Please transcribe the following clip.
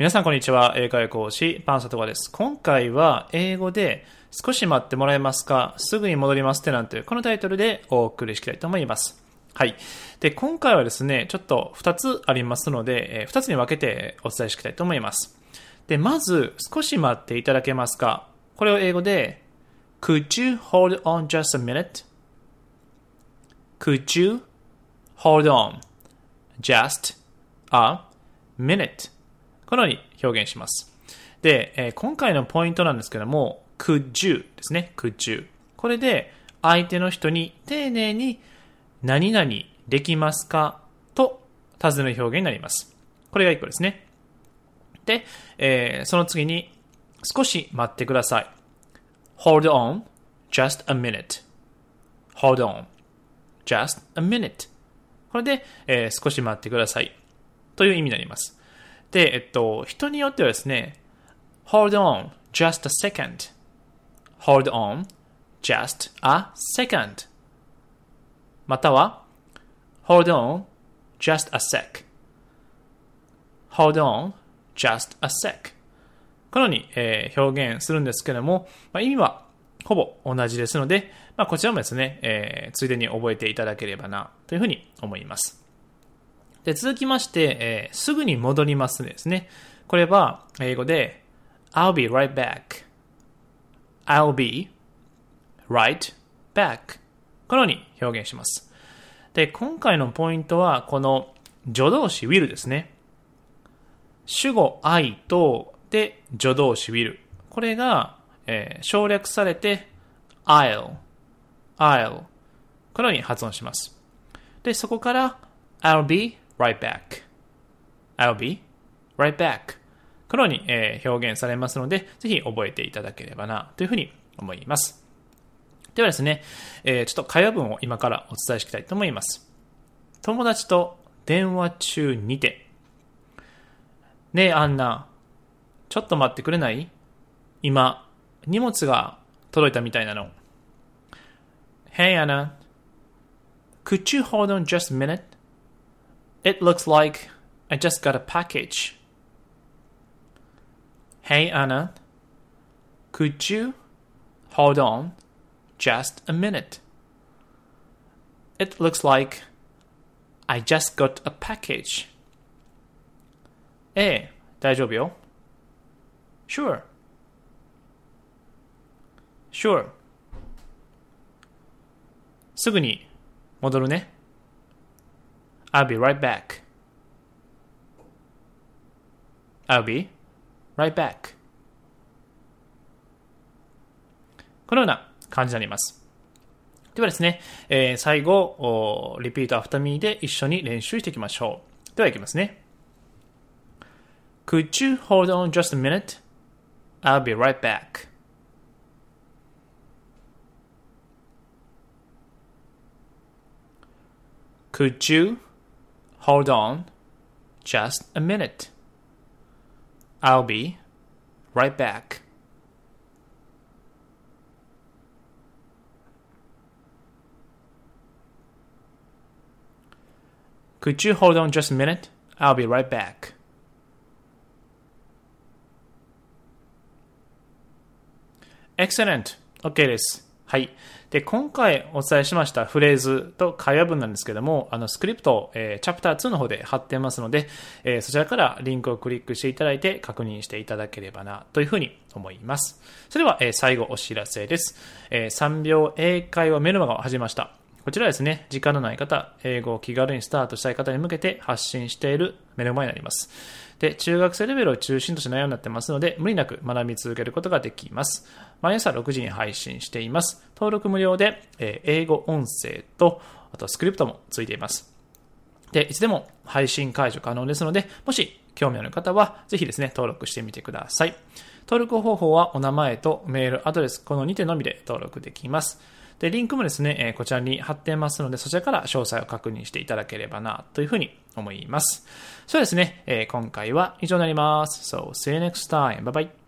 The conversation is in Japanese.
皆さんこんにちは。英会話講師、パンサトガです。今回は英語で少し待ってもらえますか？すぐに戻りますってなんてこのタイトルでお送りしたいと思います。はい。で、今回はですね、ちょっと2つありますので、2つに分けてお伝えしたいと思います。で、まず、少し待っていただけますか？これを英語で、Could you hold on just a minute?Could you hold on just a minute? このように表現します。で、え、今回のポイントなんですけども、could you ですね。could you。これで相手の人に丁寧に何々できますか？と尋ねる表現になります。これが1個ですね。で、えー、その次に少し待ってください。hold on just a minute. hold on just a minute. これで、えー、少し待ってください。という意味になります。で、えっと、人によってはですね、hold on just a second, hold on just a second. または hold on just a sec, hold on just a sec. このように、えー、表現するんですけども、まあ、意味はほぼ同じですので、まあ、こちらもですね、えー、ついでに覚えていただければなというふうに思います。で、続きまして、えー、すぐに戻りますですね。これは、英語で、I'll be right back.I'll be right back. このように表現します。で、今回のポイントは、この助動詞 will ですね。主語 I と、で、助動詞 will。これが、えー、省略されて、I'll, I'll。このように発音します。で、そこから、I'll be right back. I'll be right back. このように、えー、表現されますので、ぜひ覚えていただければな、というふうに思います。ではですね、えー、ちょっと会話文を今からお伝えしてきたいと思います。友達と電話中にて、ねえ、アンナ、ちょっと待ってくれない？今、荷物が届いたみたいなの。Hey, Anna, could you hold on just a minute? It looks like I just got a package. Hey, Anna. Could you hold on just a minute? It looks like I just got a package. ええ、大丈夫よ。Sure. Sure. すぐに戻るね。 I'll be right back. I'll be right back. このような感じになります。ではですね、えー、最後、 repeat after me で一緒に練習していきましょう。では、いきますね。Could you hold on just a minute? I'll be right back. Could you Hold on just a minute. I'll be right back. Could you hold on just a minute? I'll be right back. Excellent. OK です。はい。で、今回お伝えしましたフレーズと会話文なんですけども、あの、スクリプト、えー、チャプター2の方で貼ってますので、えー、そちらからリンクをクリックしていただいて確認していただければな、というふうに思います。それでは、えー、最後お知らせです。え、3秒英会話メルマガを始めました。こちらですね、時間のない方、英語を気軽にスタートしたい方に向けて発信しているメルマガになります。で、中学生レベルを中心とした内容になってますので、無理なく学び続けることができます。毎朝6時に配信しています。登録無料で、え、英語音声と、あとスクリプトもついています。で、いつでも配信解除可能ですので、もし興味ある方は、ぜひですね、登録してみてください。登録方法はお名前とメール、アドレス、この2点のみで登録できます。で、リンクもですね、えこちらに貼ってますので、そちらから詳細を確認していただければな、というふうに思います。そうですね、え今回は以上になります。So, see you next time. Bye bye.